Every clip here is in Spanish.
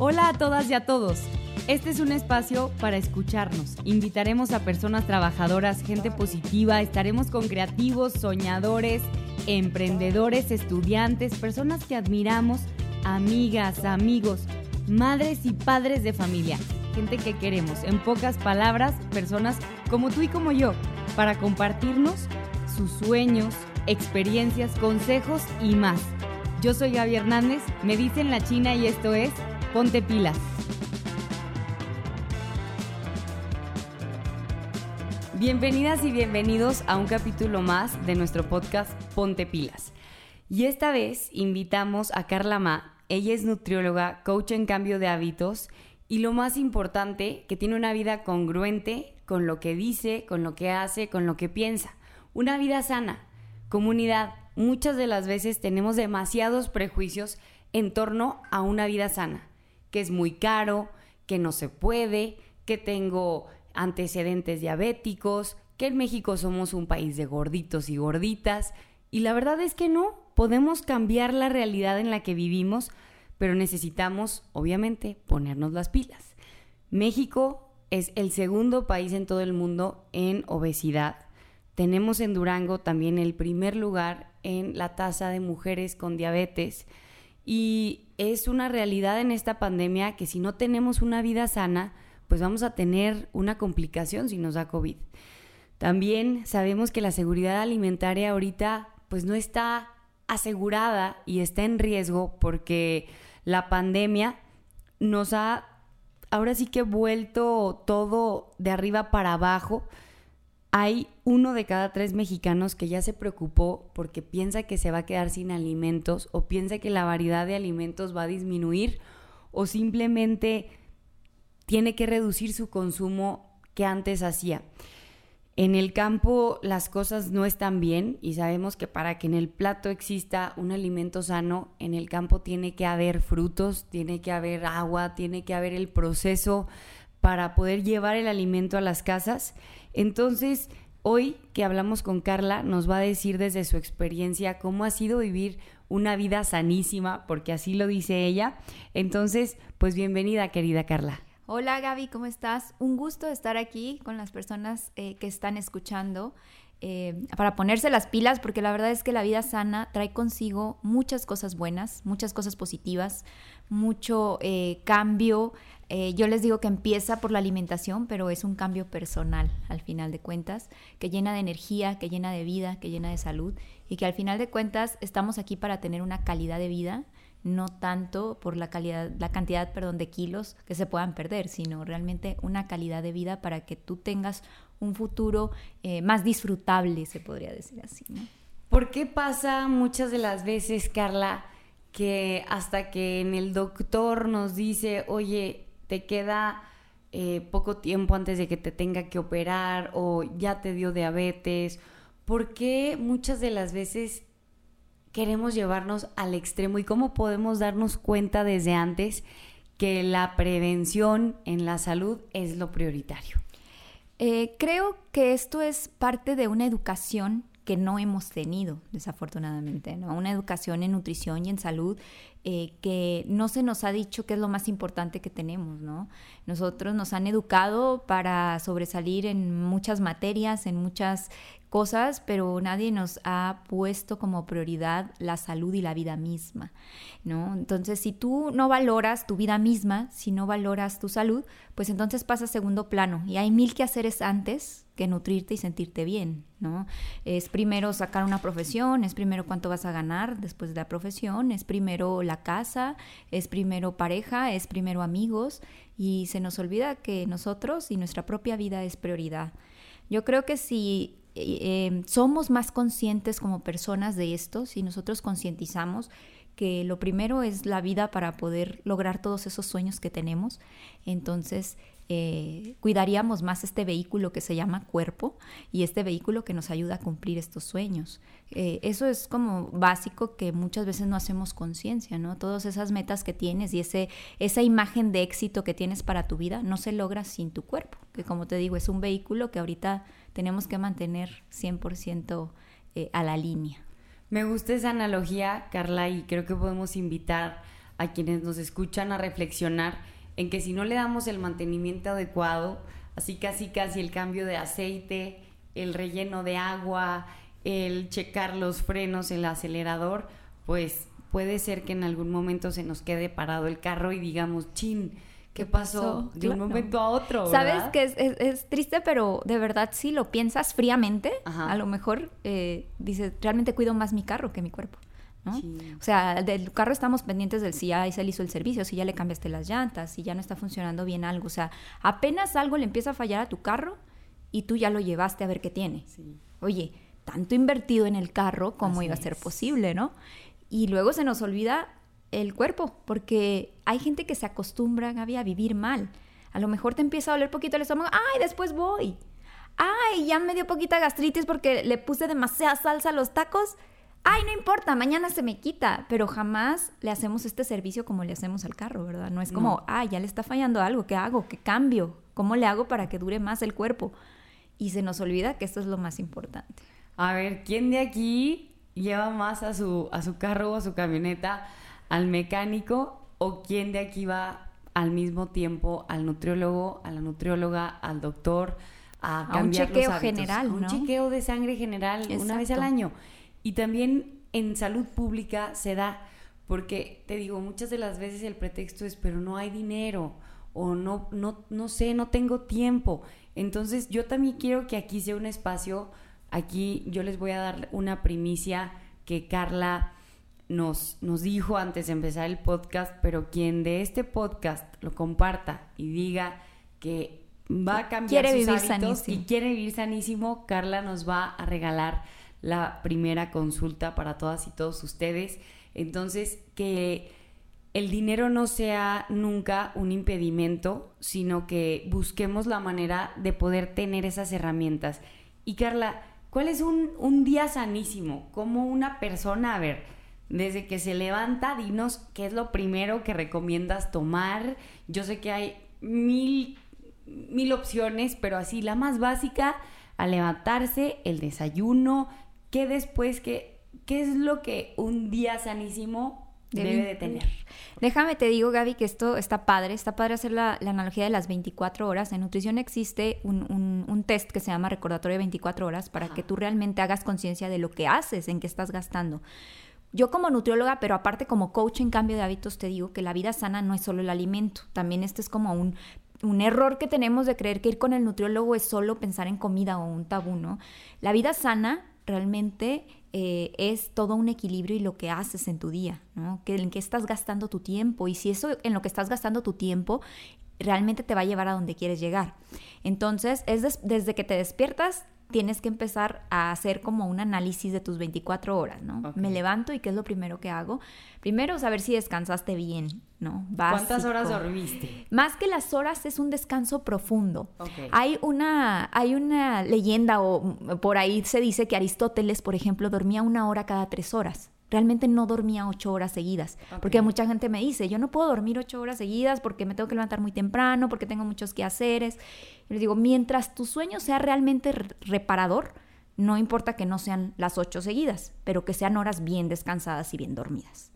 Hola a todas y a todos. Este es un espacio para escucharnos. Invitaremos a personas trabajadoras, gente positiva, estaremos con creativos, soñadores, emprendedores, estudiantes, personas que admiramos, amigas, amigos, madres y padres de familia, gente que queremos. En pocas palabras, personas como tú y como yo, para compartirnos sus sueños, experiencias, consejos y más. Yo soy Gaby Hernández, me dicen la China y esto es Ponte Pilas. Bienvenidas y bienvenidos a un capítulo más de nuestro podcast Ponte Pilas. Y esta vez invitamos a Carla Ma. Ella es nutrióloga, coach en cambio de hábitos y lo más importante, que tiene una vida congruente con lo que dice, con lo que hace, con lo que piensa. Una vida sana. Comunidad, muchas de las veces tenemos demasiados prejuicios en torno a una vida sana, que es muy caro, que no se puede, que tengo antecedentes diabéticos, que en México somos un país de gorditos y gorditas. Y la verdad es que no, podemos cambiar la realidad en la que vivimos, pero necesitamos, obviamente, ponernos las pilas. México es el segundo país en todo el mundo en obesidad. Tenemos en Durango también el primer lugar en la tasa de mujeres con diabetes. Y es una realidad en esta pandemia que si no tenemos una vida sana, pues vamos a tener una complicación si nos da COVID. También sabemos que la seguridad alimentaria ahorita pues no está asegurada y está en riesgo porque la pandemia nos ha ahora sí que vuelto todo de arriba para abajo. Hay uno de cada tres mexicanos que ya se preocupó porque piensa que se va a quedar sin alimentos o piensa que la variedad de alimentos va a disminuir o simplemente tiene que reducir su consumo que antes hacía. En el campo las cosas no están bien y sabemos que para que en el plato exista un alimento sano, en el campo tiene que haber frutos, tiene que haber agua, tiene que haber el proceso para poder llevar el alimento a las casas. Entonces, hoy que hablamos con Carla, nos va a decir desde su experiencia cómo ha sido vivir una vida sanísima, porque así lo dice ella. Entonces, pues bienvenida, querida Carla. Hola Gaby, ¿cómo estás? Un gusto estar aquí con las personas eh, que están escuchando eh, para ponerse las pilas, porque la verdad es que la vida sana trae consigo muchas cosas buenas, muchas cosas positivas, mucho eh, cambio. yo les digo que empieza por la alimentación, pero es un cambio personal al final de cuentas, que llena de energía, que llena de vida, que llena de salud y que al final de cuentas estamos aquí para tener una calidad de vida no tanto por la calidad, la cantidad, perdón, de kilos que se puedan perder, sino realmente una calidad de vida para que tú tengas un futuro eh, más disfrutable, se podría decir así. ¿Por qué pasa muchas de las veces, Carla, que hasta que en el doctor nos dice, oye, te queda eh, poco tiempo antes de que te tenga que operar o ya te dio diabetes, ¿por qué muchas de las veces queremos llevarnos al extremo y cómo podemos darnos cuenta desde antes que la prevención en la salud es lo prioritario. Eh, creo que esto es parte de una educación que no hemos tenido, desafortunadamente, ¿no? Una educación en nutrición y en salud eh, que no se nos ha dicho que es lo más importante que tenemos, ¿no? Nosotros nos han educado para sobresalir en muchas materias, en muchas cosas, pero nadie nos ha puesto como prioridad la salud y la vida misma, ¿no? Entonces, si tú no valoras tu vida misma, si no valoras tu salud, pues entonces pasa a segundo plano y hay mil que haceres antes que nutrirte y sentirte bien, ¿no? Es primero sacar una profesión, es primero cuánto vas a ganar después de la profesión, es primero la casa, es primero pareja, es primero amigos y se nos olvida que nosotros y nuestra propia vida es prioridad. Yo creo que si eh, somos más conscientes como personas de esto, si nosotros concientizamos que lo primero es la vida para poder lograr todos esos sueños que tenemos, entonces eh, cuidaríamos más este vehículo que se llama cuerpo y este vehículo que nos ayuda a cumplir estos sueños. Eh, eso es como básico que muchas veces no hacemos conciencia, ¿no? Todas esas metas que tienes y ese, esa imagen de éxito que tienes para tu vida no se logra sin tu cuerpo, que como te digo es un vehículo que ahorita tenemos que mantener 100% eh, a la línea. Me gusta esa analogía, Carla, y creo que podemos invitar a quienes nos escuchan a reflexionar en que si no le damos el mantenimiento adecuado, así casi casi el cambio de aceite, el relleno de agua, el checar los frenos, el acelerador, pues puede ser que en algún momento se nos quede parado el carro y digamos, chin, ¿qué pasó? De un momento a otro. Sabes que es, triste, pero de verdad si lo piensas fríamente, a lo mejor eh, dices, realmente cuido más mi carro que mi cuerpo. O sea, del carro estamos pendientes del si ya se le hizo el servicio, si ya le cambiaste las llantas, si ya no está funcionando bien algo. O sea, apenas algo le empieza a fallar a tu carro y tú ya lo llevaste a ver qué tiene. Oye, tanto invertido en el carro, ¿cómo iba a ser posible, no? Y luego se nos olvida el cuerpo, porque hay gente que se acostumbra, Gaby, a vivir mal. A lo mejor te empieza a doler poquito el estómago, ay, después voy. Ay, ya me dio poquita gastritis porque le puse demasiada salsa a los tacos ay, no importa, mañana se me quita, pero jamás le hacemos este servicio como le hacemos al carro, ¿verdad? No es como, ay, ya le está fallando algo, ¿qué hago? ¿Qué cambio? ¿Cómo le hago para que dure más el cuerpo? Y se nos olvida que esto es lo más importante. A ver, ¿quién de aquí lleva más a su, a su carro o a su camioneta al mecánico o quién de aquí va al mismo tiempo al nutriólogo, a la nutrióloga, al doctor, a, a un chequeo general, Un chequeo de sangre general una vez al año. Y también en salud pública se da, porque te digo, muchas de las veces el pretexto es, pero no hay dinero o no, no, no sé, no tengo tiempo. Entonces yo también quiero que aquí sea un espacio, aquí yo les voy a dar una primicia que Carla nos, nos dijo antes de empezar el podcast, pero quien de este podcast lo comparta y diga que va a cambiar sus vivir hábitos y quiere vivir sanísimo, Carla nos va a regalar la primera consulta para todas y todos ustedes. Entonces, que el dinero no sea nunca un impedimento, sino que busquemos la manera de poder tener esas herramientas. Y Carla, ¿cuál es un, un día sanísimo? Como una persona, a ver, desde que se levanta, dinos qué es lo primero que recomiendas tomar. Yo sé que hay mil, mil opciones, pero así la más básica, al levantarse, el desayuno, ¿qué después, qué, qué es lo que un día sanísimo debe, de tener? Déjame te digo, Gaby, que esto está padre, está padre hacer la, analogía de las 24 horas. En nutrición existe un, un, test que se llama recordatorio de 24 horas para que tú realmente hagas conciencia de lo que haces, en qué estás gastando. Yo como nutrióloga, pero aparte como coach en cambio de hábitos, te digo que la vida sana no es solo el alimento, también este es como un un error que tenemos de creer que ir con el nutriólogo es solo pensar en comida o un tabú, ¿no? La vida sana realmente eh, es todo un equilibrio y lo que haces en tu día, ¿no? Que, en qué estás gastando tu tiempo y si eso en lo que estás gastando tu tiempo realmente te va a llevar a donde quieres llegar. Entonces, es desde que te despiertas tienes que empezar a hacer como un análisis de tus 24 horas, ¿no? Me levanto y ¿qué es lo primero que hago? Primero, saber si descansaste bien, ¿no? ¿Cuántas horas dormiste? Más que las horas es un descanso profundo. Hay, una, hay una leyenda o por ahí se dice que Aristóteles, por ejemplo, dormía una hora cada tres horas realmente no dormía ocho horas seguidas. Porque mucha gente me dice, yo no puedo dormir ocho horas seguidas porque me tengo que levantar muy temprano, porque tengo muchos quehaceres. Y les digo, mientras tu sueño sea realmente reparador, no importa que no sean las ocho seguidas, pero que sean horas bien descansadas y bien dormidas.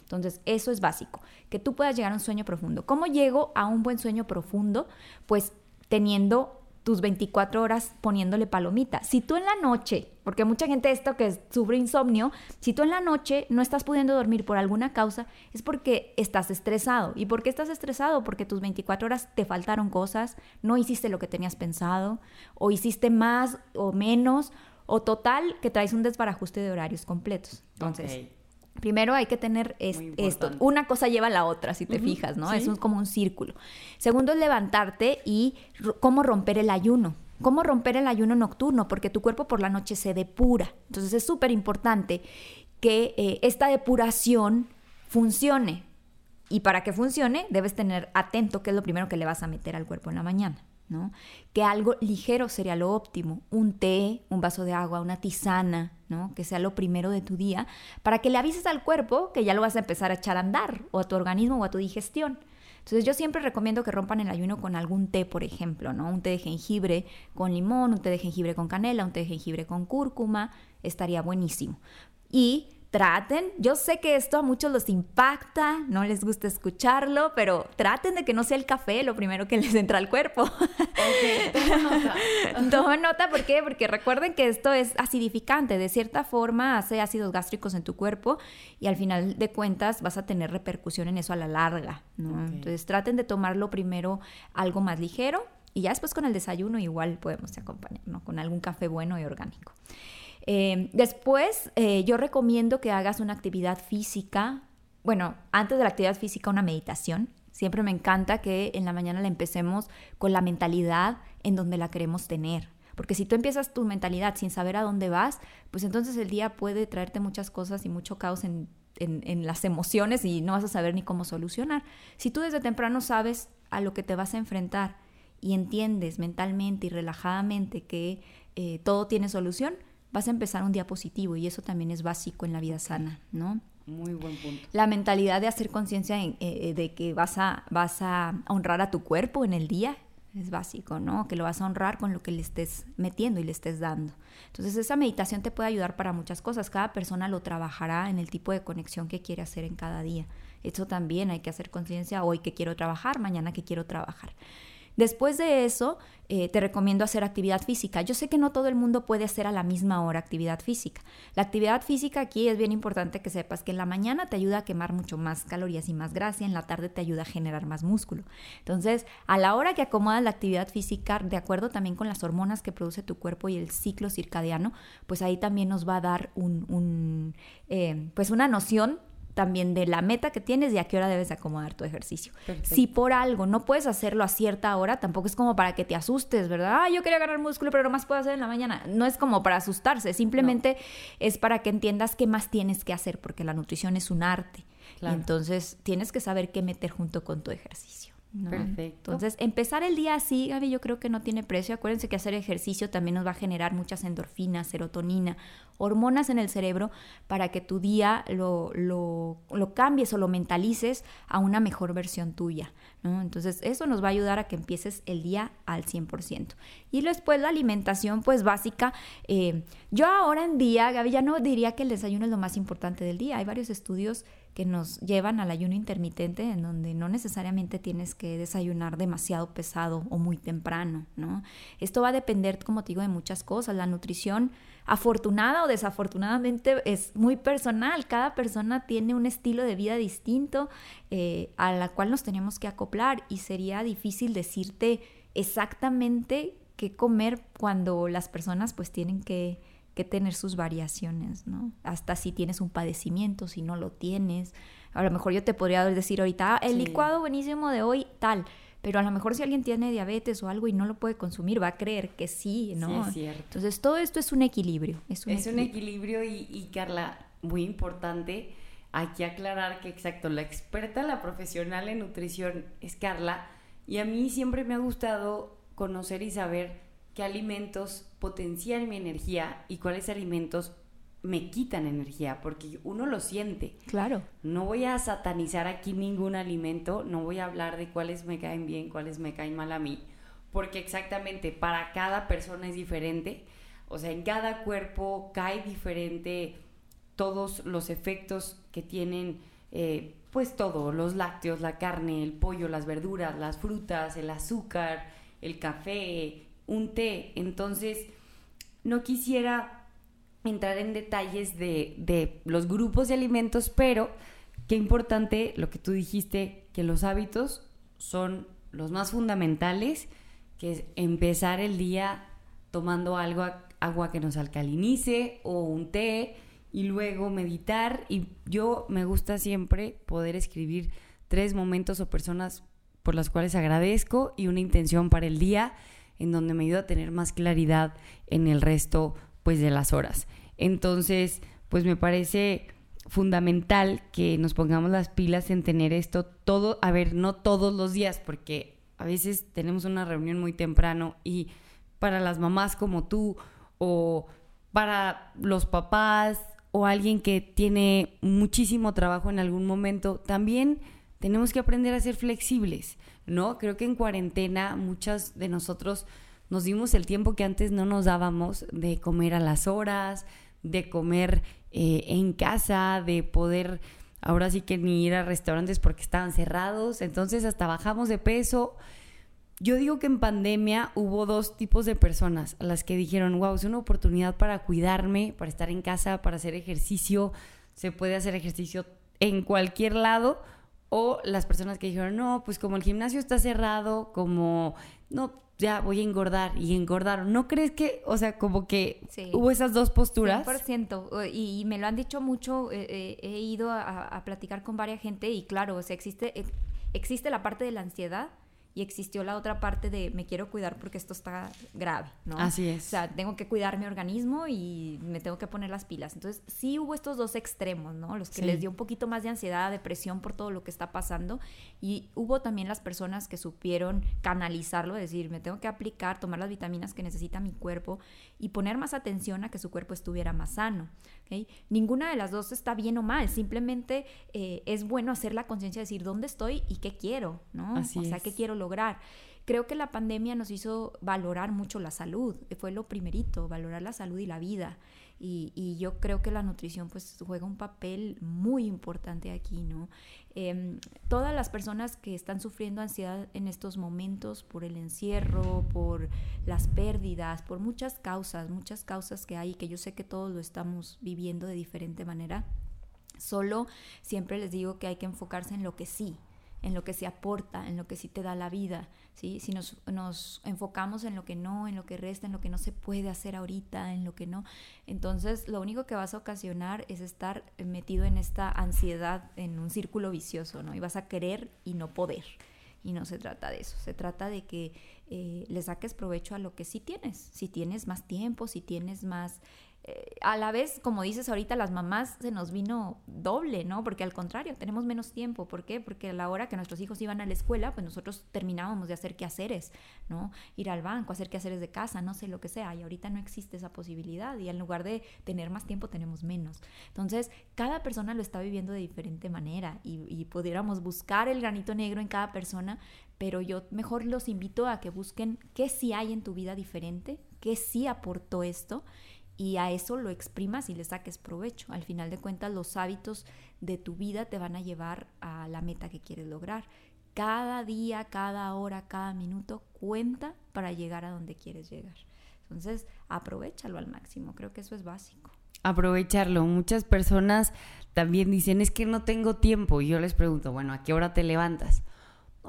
Entonces, eso es básico, que tú puedas llegar a un sueño profundo. ¿Cómo llego a un buen sueño profundo? Pues teniendo tus 24 horas poniéndole palomita. Si tú en la noche, porque mucha gente esto que sufre insomnio, si tú en la noche no estás pudiendo dormir por alguna causa, es porque estás estresado. ¿Y por qué estás estresado? Porque tus 24 horas te faltaron cosas, no hiciste lo que tenías pensado, o hiciste más o menos, o total que traes un desbarajuste de horarios completos. Entonces, Primero hay que tener esto. Una cosa lleva a la otra, si te fijas, ¿no? Es como un círculo. Segundo es levantarte y cómo romper el ayuno. ¿Cómo romper el ayuno nocturno? Porque tu cuerpo por la noche se depura. Entonces es súper importante que eh, esta depuración funcione. Y para que funcione, debes tener atento qué es lo primero que le vas a meter al cuerpo en la mañana. Que algo ligero sería lo óptimo, un té, un vaso de agua, una tisana, ¿no? Que sea lo primero de tu día, para que le avises al cuerpo que ya lo vas a empezar a echar a andar, o a tu organismo o a tu digestión. Entonces yo siempre recomiendo que rompan el ayuno con algún té, por ejemplo, ¿no? Un té de jengibre con limón, un té de jengibre con canela, un té de jengibre con cúrcuma, estaría buenísimo. Y traten, yo sé que esto a muchos los impacta, no les gusta escucharlo, pero traten de que no sea el café lo primero que les entra al cuerpo. Ok, toma nota. ¿por qué? Porque recuerden que esto es acidificante, de cierta forma hace ácidos gástricos en tu cuerpo y al final de cuentas vas a tener repercusión en eso a la larga. Entonces traten de tomarlo primero algo más ligero y ya después con el desayuno igual podemos acompañar, ¿no? Con algún café bueno y orgánico. Eh, después, eh, yo recomiendo que hagas una actividad física. Bueno, antes de la actividad física, una meditación. Siempre me encanta que en la mañana la empecemos con la mentalidad en donde la queremos tener. Porque si tú empiezas tu mentalidad sin saber a dónde vas, pues entonces el día puede traerte muchas cosas y mucho caos en, en- en las emociones y no vas a saber ni cómo solucionar. Si tú desde temprano sabes a lo que te vas a enfrentar y entiendes mentalmente y relajadamente que eh, todo tiene solución, vas a empezar un día positivo y eso también es básico en la vida sana, ¿no? Muy buen punto. La mentalidad de hacer conciencia en- eh, eh, de que vas a, vas a honrar a tu cuerpo en el día es básico, ¿no? Que lo vas a honrar con lo que le estés metiendo y le estés dando. Entonces esa meditación te puede ayudar para muchas cosas. Cada persona lo trabajará en el tipo de conexión que quiere hacer en cada día. Eso también hay que hacer conciencia hoy que quiero trabajar, mañana que quiero trabajar. Después de eso, eh, te recomiendo hacer actividad física. Yo sé que no todo el mundo puede hacer a la misma hora actividad física. La actividad física aquí es bien importante que sepas que en la mañana te ayuda a quemar mucho más calorías y más grasa, y en la tarde te ayuda a generar más músculo. Entonces, a la hora que acomodas la actividad física, de acuerdo también con las hormonas que produce tu cuerpo y el ciclo circadiano, pues ahí también nos va a dar un, eh, pues una noción también de la meta que tienes y a qué hora debes acomodar tu ejercicio. Perfecto. Si por algo no puedes hacerlo a cierta hora, tampoco es como para que te asustes, ¿verdad? Ah, yo quería ganar músculo, pero no más puedo hacer en la mañana. No es como para asustarse, simplemente es para que entiendas qué más tienes que hacer, porque la nutrición es un arte. Claro. Y entonces tienes que saber qué meter junto con tu ejercicio. ¿No? Perfecto. Entonces, empezar el día así, Gaby, yo creo que no tiene precio. Acuérdense que hacer ejercicio también nos va a generar muchas endorfinas, serotonina, hormonas en el cerebro para que tu día lo, lo, lo cambies o lo mentalices a una mejor versión tuya. ¿no? Entonces, eso nos va a ayudar a que empieces el día al 100%. Y después la alimentación, pues básica. eh, yo ahora en día, Gaby, ya no diría que el desayuno es lo más importante del día. Hay varios estudios que nos llevan al ayuno intermitente, en donde no necesariamente tienes que desayunar demasiado pesado o muy temprano, ¿no? Esto va a depender, como te digo, de muchas cosas. La nutrición, afortunada o desafortunadamente, es muy personal. Cada persona tiene un estilo de vida distinto eh, a la cual nos tenemos que acoplar y sería difícil decirte exactamente qué comer cuando las personas pues tienen que que tener sus variaciones, ¿no? Hasta si tienes un padecimiento, si no lo tienes. A lo mejor yo te podría decir ahorita, ah, el Sí. licuado buenísimo de hoy, tal. Pero a lo mejor si alguien tiene diabetes o algo y no lo puede consumir, va a creer que sí, ¿no? Sí, es cierto. Entonces todo esto es un equilibrio. Es un Es un equilibrio. equilibrio y, y, Carla, muy importante aquí aclarar que exacto, la experta, la profesional en nutrición es Carla y a mí siempre me ha gustado conocer y saber qué alimentos potencian mi energía y cuáles alimentos me quitan energía, porque uno lo siente. Claro. No voy a satanizar aquí ningún alimento, no voy a hablar de cuáles me caen bien, cuáles me caen mal a mí, porque exactamente para cada persona es diferente, o sea, en cada cuerpo cae diferente todos los efectos que tienen, eh, pues todo, los lácteos, la carne, el pollo, las verduras, las frutas, el azúcar, el café, un té, entonces no quisiera entrar en detalles de, de los grupos de alimentos, pero qué importante lo que tú dijiste, que los hábitos son los más fundamentales, que es empezar el día tomando algo, agua que nos alcalinice o un té y luego meditar. Y yo me gusta siempre poder escribir tres momentos o personas por las cuales agradezco y una intención para el día en donde me ayuda a tener más claridad en el resto pues de las horas. Entonces, pues me parece fundamental que nos pongamos las pilas en tener esto todo, a ver, no todos los días, porque a veces tenemos una reunión muy temprano y para las mamás como tú o para los papás o alguien que tiene muchísimo trabajo en algún momento, también tenemos que aprender a ser flexibles, ¿no? Creo que en cuarentena muchas de nosotros nos dimos el tiempo que antes no nos dábamos de comer a las horas, de comer eh, en casa, de poder ahora sí que ni ir a restaurantes porque estaban cerrados, entonces hasta bajamos de peso. Yo digo que en pandemia hubo dos tipos de personas, a las que dijeron, wow, es una oportunidad para cuidarme, para estar en casa, para hacer ejercicio, se puede hacer ejercicio en cualquier lado, o las personas que dijeron, no, pues como el gimnasio está cerrado, como, no, ya voy a engordar y engordaron. ¿No crees que, o sea, como que hubo esas dos posturas? 100%. Y, y me lo han dicho mucho, eh, eh, he ido a, a, platicar con varias gente y claro, o sea, existe, existe la parte de la ansiedad y existió la otra parte de me quiero cuidar porque esto está grave, ¿no? Así es. O sea, tengo que cuidar mi organismo y me tengo que poner las pilas. Entonces, sí hubo estos dos extremos, ¿no? Los que les dio un poquito más de ansiedad, depresión por todo lo que está pasando y hubo también las personas que supieron canalizarlo, decir, me tengo que aplicar, tomar las vitaminas que necesita mi cuerpo y poner más atención a que su cuerpo estuviera más sano. Ninguna de las dos está bien o mal, simplemente eh, es bueno hacer la conciencia de decir dónde estoy y qué quiero, ¿no? o sea, qué quiero lograr. Creo que la pandemia nos hizo valorar mucho la salud, fue lo primerito, valorar la salud y la vida. Y, yo creo que la nutrición pues juega un papel muy importante aquí, ¿no? Em, todas las personas que están sufriendo ansiedad en estos momentos por el encierro, por las pérdidas, por muchas causas, muchas causas que hay, que yo sé que todos lo estamos viviendo de diferente manera, solo siempre les digo que hay que enfocarse en lo que sí, en lo que se aporta, en lo que sí te da la vida, ¿sí? Si nos, nos, enfocamos en lo que no, en lo que resta, en lo que no se puede hacer ahorita, en lo que no, entonces lo único que vas a ocasionar es estar metido en esta ansiedad, en un círculo vicioso, ¿no? Y vas a querer y no poder. Y no se trata de eso, se trata de que eh, le saques provecho a lo que sí tienes. Si tienes más tiempo, si tienes más eh, a la vez, como dices ahorita, las mamás se nos vino doble, ¿no? Porque al contrario, tenemos menos tiempo. ¿Por qué? Porque a la hora que nuestros hijos iban a la escuela, pues nosotros terminábamos de hacer quehaceres, ¿no? Ir al banco, hacer quehaceres de casa, no sé lo que sea. Y ahorita no existe esa posibilidad. Y en lugar de tener más tiempo, tenemos menos. Entonces, cada persona lo está viviendo de diferente manera y, y pudiéramos buscar el granito negro en cada persona, pero yo mejor los invito a que busquen qué sí hay en tu vida diferente, qué sí aportó esto y a eso lo exprimas y le saques provecho. Al final de cuentas, los hábitos de tu vida te van a llevar a la meta que quieres lograr. Cada día, cada hora, cada minuto cuenta para llegar a donde quieres llegar. Entonces, aprovechalo al máximo. Creo que eso es básico. Aprovecharlo. Muchas personas también dicen, es que no tengo tiempo. Y yo les pregunto, bueno, ¿a qué hora te levantas?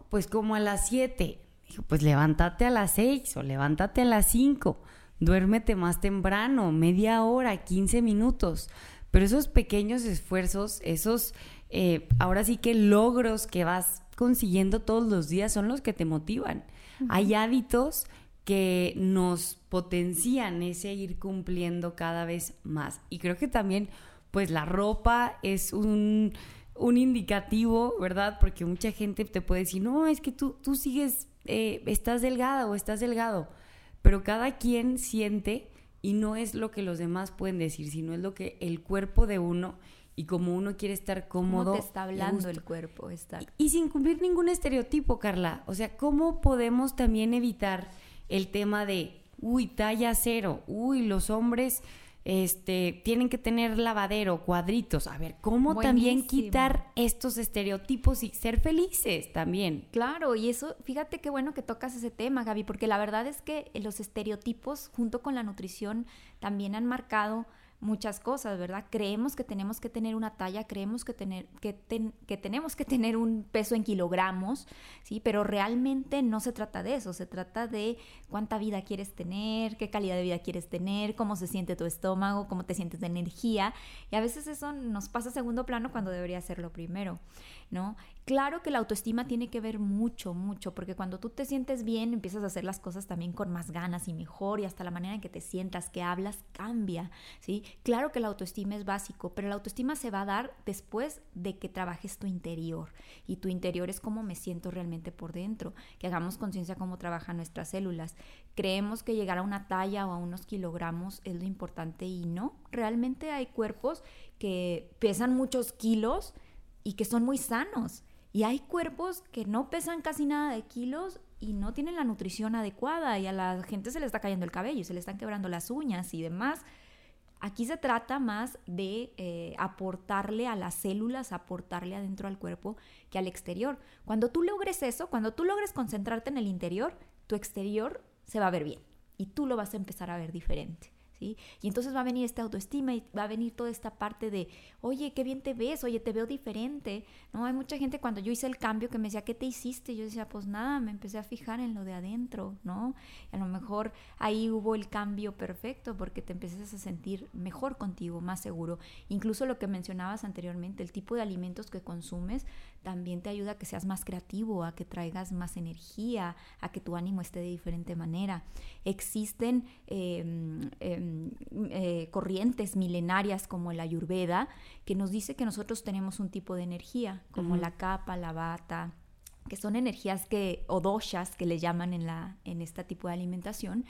Pues como a las 7. Dijo, pues levántate a las 6 o levántate a las 5 duérmete más temprano, media hora, 15 minutos. Pero esos pequeños esfuerzos, esos, eh, ahora sí que logros que vas consiguiendo todos los días son los que te motivan. Hay hábitos que nos potencian ese ir cumpliendo cada vez más. Y creo que también, pues la ropa es un, un indicativo, ¿verdad? Porque mucha gente te puede decir, no, es que tú, tú sigues, eh, estás delgada o estás delgado pero cada quien siente y no es lo que los demás pueden decir, sino es lo que el cuerpo de uno y como uno quiere estar cómodo. ¿Cómo te está hablando el cuerpo? Está... Y, y, sin cumplir ningún estereotipo, Carla. O sea, ¿cómo podemos también evitar el tema de, uy, talla cero, uy, los hombres este, tienen que tener lavadero, cuadritos. A ver, ¿cómo también quitar estos estereotipos y ser felices también? Claro, y eso, fíjate qué bueno que tocas ese tema, Gaby, porque la verdad es que los estereotipos junto con la nutrición también han marcado muchas cosas, ¿verdad? Creemos que tenemos que tener una talla, creemos que, tener, que, que, tenemos que tener un peso en kilogramos, ¿sí? Pero realmente no se trata de eso, se trata de cuánta vida quieres tener, qué calidad de vida quieres tener, cómo se siente tu estómago, cómo te sientes de energía. Y a veces eso nos pasa a segundo plano cuando debería ser lo primero, ¿no? Claro que la autoestima tiene que ver mucho, mucho, porque cuando tú te sientes bien, empiezas a hacer las cosas también con más ganas y mejor, y hasta la manera en que te sientas, que hablas, cambia, ¿sí? Claro que la autoestima es básico, pero la autoestima se va a dar después de que trabajes tu interior, y tu interior es cómo me siento realmente por dentro, que hagamos conciencia cómo trabajan nuestras células. Creemos que llegar a una talla o a unos kilogramos es lo importante y no, realmente hay cuerpos que pesan muchos kilos y que son muy sanos y hay cuerpos que no pesan casi nada de kilos y no tienen la nutrición adecuada y a la gente se le está cayendo el cabello, se le están quebrando las uñas y demás. Aquí se trata más de eh, aportarle a las células, aportarle adentro al cuerpo que al exterior. Cuando tú logres eso, cuando tú logres concentrarte en el interior, tu exterior se va a ver bien y tú lo vas a empezar a ver diferente. Y entonces va a venir esta autoestima y va a venir toda esta parte de, oye, qué bien te ves, oye, te veo diferente, ¿no? Hay mucha gente cuando yo hice el cambio que me decía, ¿qué te hiciste? Yo decía, pues nada, me empecé a fijar en lo de adentro, ¿no? a lo mejor ahí hubo el cambio perfecto porque te empiezas a sentir mejor contigo, más seguro. Incluso lo que mencionabas anteriormente, el tipo de alimentos que consumes también te ayuda a que seas más creativo, a que traigas más energía, a que tu ánimo esté de diferente manera. Existen em, em, eh, corrientes milenarias como la ayurveda que nos dice que nosotros tenemos un tipo de energía, como la capa, la bata, que son energías que, o doshas que le llaman en, la, en este tipo de alimentación,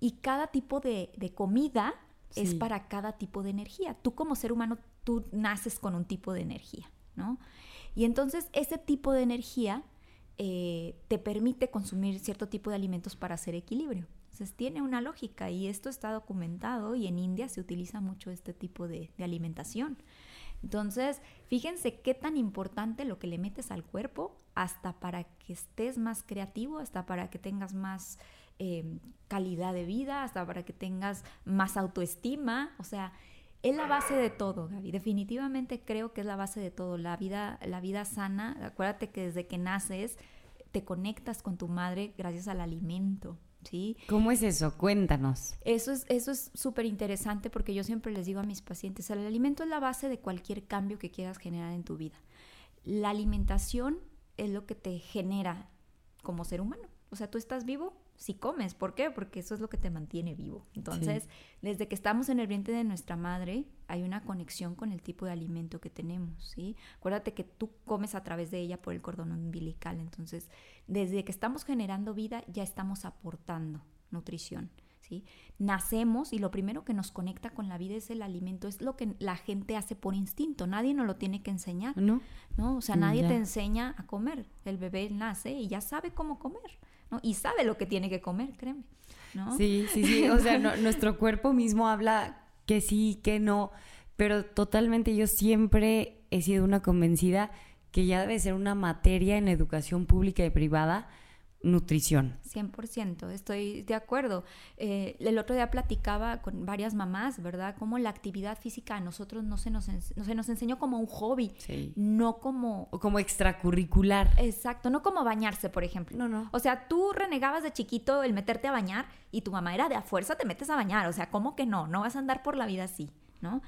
y cada tipo de, comida es para cada tipo de energía. Tú como ser humano, tú naces con un tipo de energía, ¿no? Y entonces ese tipo de energía eh, te permite consumir cierto tipo de alimentos para hacer equilibrio. Entonces tiene una lógica y esto está documentado y en India se utiliza mucho este tipo de, alimentación. Entonces, fíjense qué tan importante lo que le metes al cuerpo hasta para que estés más creativo, hasta para que tengas más eh, calidad de vida, hasta para que tengas más autoestima. O sea, es la base de todo, Gaby. Definitivamente creo que es la base de todo. La vida, la vida sana, acuérdate que desde que naces te conectas con tu madre gracias al alimento. ¿Sí? ¿Cómo es eso? Cuéntanos. Eso es eso es súper interesante porque yo siempre les digo a mis pacientes, el alimento es la base de cualquier cambio que quieras generar en tu vida. La alimentación es lo que te genera como ser humano. O sea, tú estás vivo si comes. ¿Por qué? Porque eso es lo que te mantiene vivo. Entonces, desde que estamos en el vientre de nuestra madre, hay una conexión con el tipo de alimento que tenemos, ¿sí? Acuérdate que tú comes a través de ella por el cordón umbilical. Entonces, desde que estamos generando vida, ya estamos aportando nutrición. ¿Sí? Nacemos y lo primero que nos conecta con la vida es el alimento, es lo que la gente hace por instinto, nadie nos lo tiene que enseñar, ¿no? ¿no? O sea, nadie te enseña a comer, el bebé nace y ya sabe cómo comer, y sabe lo que tiene que comer, créeme. ¿no? Sí, sí, sí. O sea, nuestro cuerpo mismo habla que sí, que no, pero totalmente yo siempre he sido una convencida que ya debe ser una materia en educación pública y privada nutrición. 100%, estoy de acuerdo. Eh, el otro día platicaba con varias mamás, ¿verdad? Como la actividad física a nosotros no se nos, no se nos enseñó como un hobby, no como... O como extracurricular. Exacto, no como bañarse, por ejemplo. No, no. O sea, tú renegabas de chiquito el meterte a bañar y tu mamá era de a fuerza te metes a bañar, o sea, ¿cómo que no? No vas a andar por la vida así, ¿no?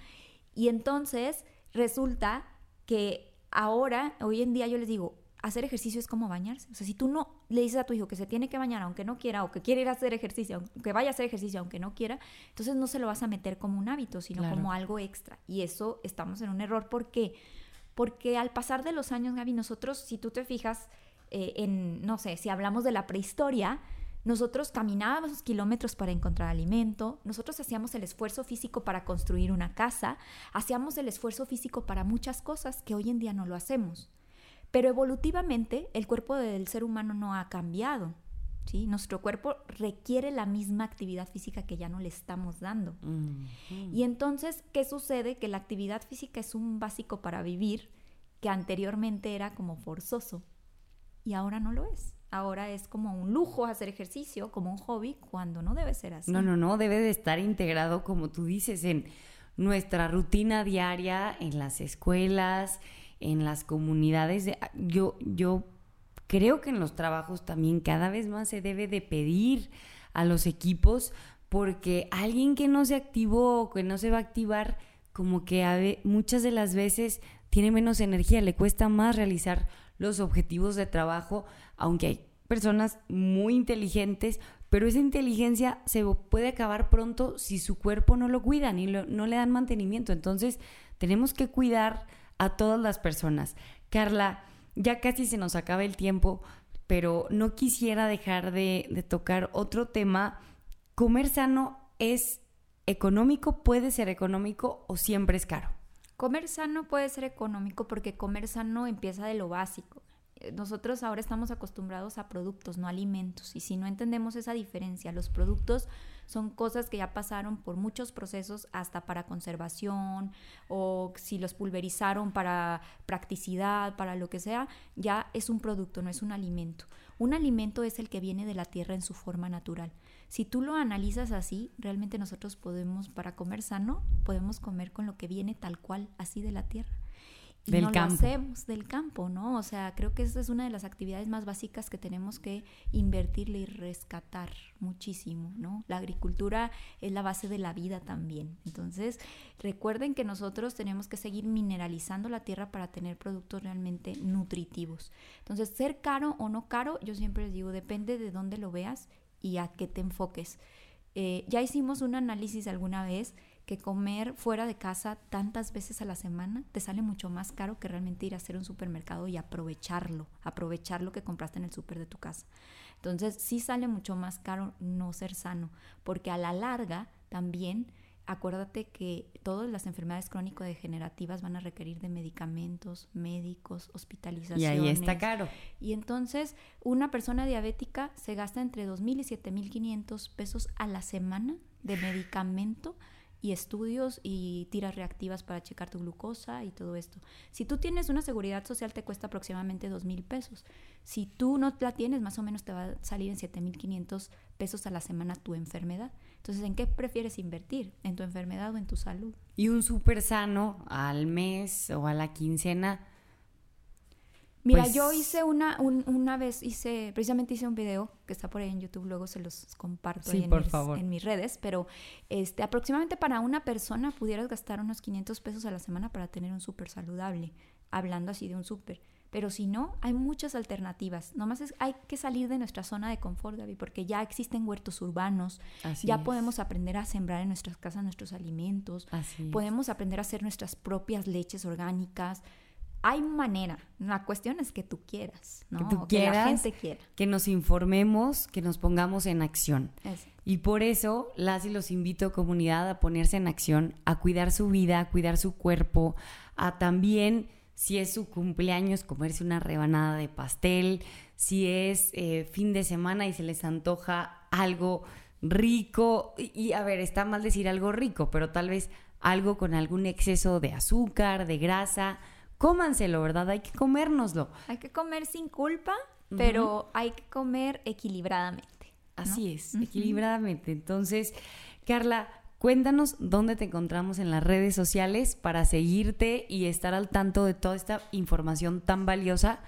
Y entonces resulta que ahora, hoy en día yo les digo, hacer ejercicio es como bañarse. O sea, si tú no le dices a tu hijo que se tiene que bañar aunque no quiera, o que quiere ir a hacer ejercicio, que vaya a hacer ejercicio aunque no quiera, entonces no se lo vas a meter como un hábito, sino como algo extra. Y eso estamos en un error. ¿Por qué? Porque al pasar de los años, Gaby, nosotros, si tú te fijas eh, en, no sé, si hablamos de la prehistoria, nosotros caminábamos kilómetros para encontrar alimento, nosotros hacíamos el esfuerzo físico para construir una casa, hacíamos el esfuerzo físico para muchas cosas que hoy en día no lo hacemos. Pero evolutivamente el cuerpo del ser humano no ha cambiado. ¿sí? Nuestro cuerpo requiere la misma actividad física que ya no le estamos dando. Y entonces, ¿qué sucede? Que la actividad física es un básico para vivir que anteriormente era como forzoso y ahora no lo es. Ahora es como un lujo hacer ejercicio, como un hobby, cuando no debe ser así. No, no, no, debe de estar integrado, como tú dices, en nuestra rutina diaria, en las escuelas, en las comunidades. yo, yo creo que en los trabajos también cada vez más se debe de pedir a los equipos porque alguien que no se activó o que no se va a activar, como que muchas de las veces tiene menos energía, le cuesta más realizar los objetivos de trabajo, aunque hay personas muy inteligentes, pero esa inteligencia se puede acabar pronto si su cuerpo no lo cuida ni no le dan mantenimiento. Entonces, tenemos que cuidar a todas las personas. Carla, ya casi se nos acaba el tiempo, pero no quisiera dejar de, tocar otro tema. ¿Comer sano es económico? ¿Puede ser económico o siempre es caro? Comer sano puede ser económico porque comer sano empieza de lo básico. Nosotros ahora estamos acostumbrados a productos, no alimentos. Y si no entendemos esa diferencia, los productos son cosas que ya pasaron por muchos procesos hasta para conservación o si los pulverizaron para practicidad, para lo que sea, ya es un producto, no es un alimento. Un alimento es el que viene de la tierra en su forma natural. Si tú lo analizas así, realmente nosotros podemos, para comer sano, podemos comer con lo que viene tal cual, así de la tierra del no campo. lo hacemos del campo, ¿no? O sea, creo que esa es una de las actividades más básicas que tenemos que invertirle y rescatar muchísimo, ¿no? La agricultura es la base de la vida también. Entonces, recuerden que nosotros tenemos que seguir mineralizando la tierra para tener productos realmente nutritivos. Entonces, ser caro o no caro, yo siempre les digo, depende de dónde lo veas y a qué te enfoques. Eh, ya hicimos un análisis alguna vez que comer fuera de casa tantas veces a la semana te sale mucho más caro que realmente ir a hacer un supermercado y aprovecharlo, aprovechar lo que compraste en el súper de tu casa. Entonces sí sale mucho más caro no ser sano, porque a la larga también acuérdate que todas las enfermedades crónico-degenerativas van a requerir de medicamentos, médicos, hospitalizaciones. Y ahí está caro. Y entonces una persona diabética se gasta entre 2.000 y 7.500 pesos a la semana de medicamento y estudios y tiras reactivas para checar tu glucosa y todo esto. Si tú tienes una seguridad social te cuesta aproximadamente dos mil pesos. Si tú no la tienes, más o menos te va a salir en 7.500 pesos a la semana tu enfermedad. Entonces, ¿en qué prefieres invertir? ¿En tu enfermedad o en tu salud? Y un súper sano al mes o a la quincena Mira, pues yo hice una, una vez, hice, precisamente hice un video que está por ahí en YouTube, luego se los comparto en, mis, en mis redes, pero este, aproximadamente para una persona pudieras gastar unos 500 pesos a la semana para tener un súper saludable, hablando así de un súper. Pero si no, hay muchas alternativas. Nomás es, hay que salir de nuestra zona de confort, David, porque ya existen huertos urbanos, ya podemos aprender a sembrar en nuestras casas nuestros alimentos, podemos aprender a hacer nuestras propias leches orgánicas, hay manera. La cuestión es que tú quieras, ¿no? Que tú quieras, que la gente quiera. Que nos informemos, que nos pongamos en acción. Y por eso las y los invito, comunidad, a ponerse en acción, a cuidar su vida, a cuidar su cuerpo, a también, si es su cumpleaños, comerse una rebanada de pastel, si es eh, fin de semana y se les antoja algo rico, y a ver, está mal decir algo rico, pero tal vez algo con algún exceso de azúcar, de grasa, cómanselo, ¿verdad? Hay que comérnoslo. Hay que comer sin culpa, pero hay que comer equilibradamente. Así es, equilibradamente. Entonces, Carla, cuéntanos dónde te encontramos en las redes sociales para seguirte y estar al tanto de toda esta información tan valiosa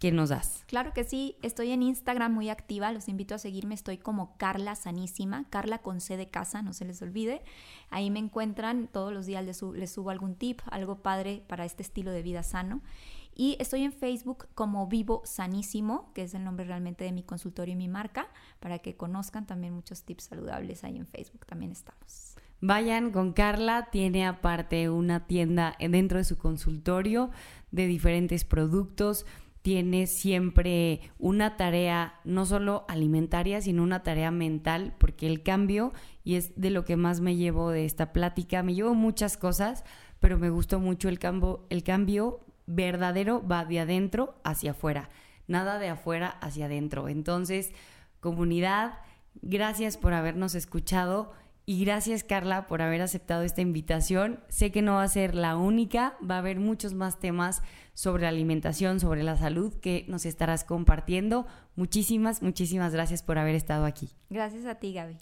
que nos das. Claro que sí, estoy en Instagram muy activa, los invito a seguirme, estoy como Carla Sanísima, Carla con C de casa, no se les olvide. Ahí me encuentran, todos los días les, subo algún tip, algo padre para este estilo de vida sano. Y estoy en Facebook como Vivo Sanísimo, que es el nombre realmente de mi consultorio y mi marca, para que conozcan también muchos tips saludables ahí en Facebook, también estamos. Vayan con Carla, tiene aparte una tienda dentro de su consultorio de diferentes productos tiene siempre una tarea no solo alimentaria, sino una tarea mental, porque el cambio, y es de lo que más me llevo de esta plática, me llevo muchas cosas, pero me gustó mucho el cambio, el cambio verdadero va de adentro hacia afuera, nada de afuera hacia adentro. Entonces, comunidad, gracias por habernos escuchado. Y gracias Carla por haber aceptado esta invitación. Sé que no va a ser la única, va a haber muchos más temas sobre alimentación, sobre la salud que nos estarás compartiendo. Muchísimas, muchísimas gracias por haber estado aquí. Gracias a ti, Gaby.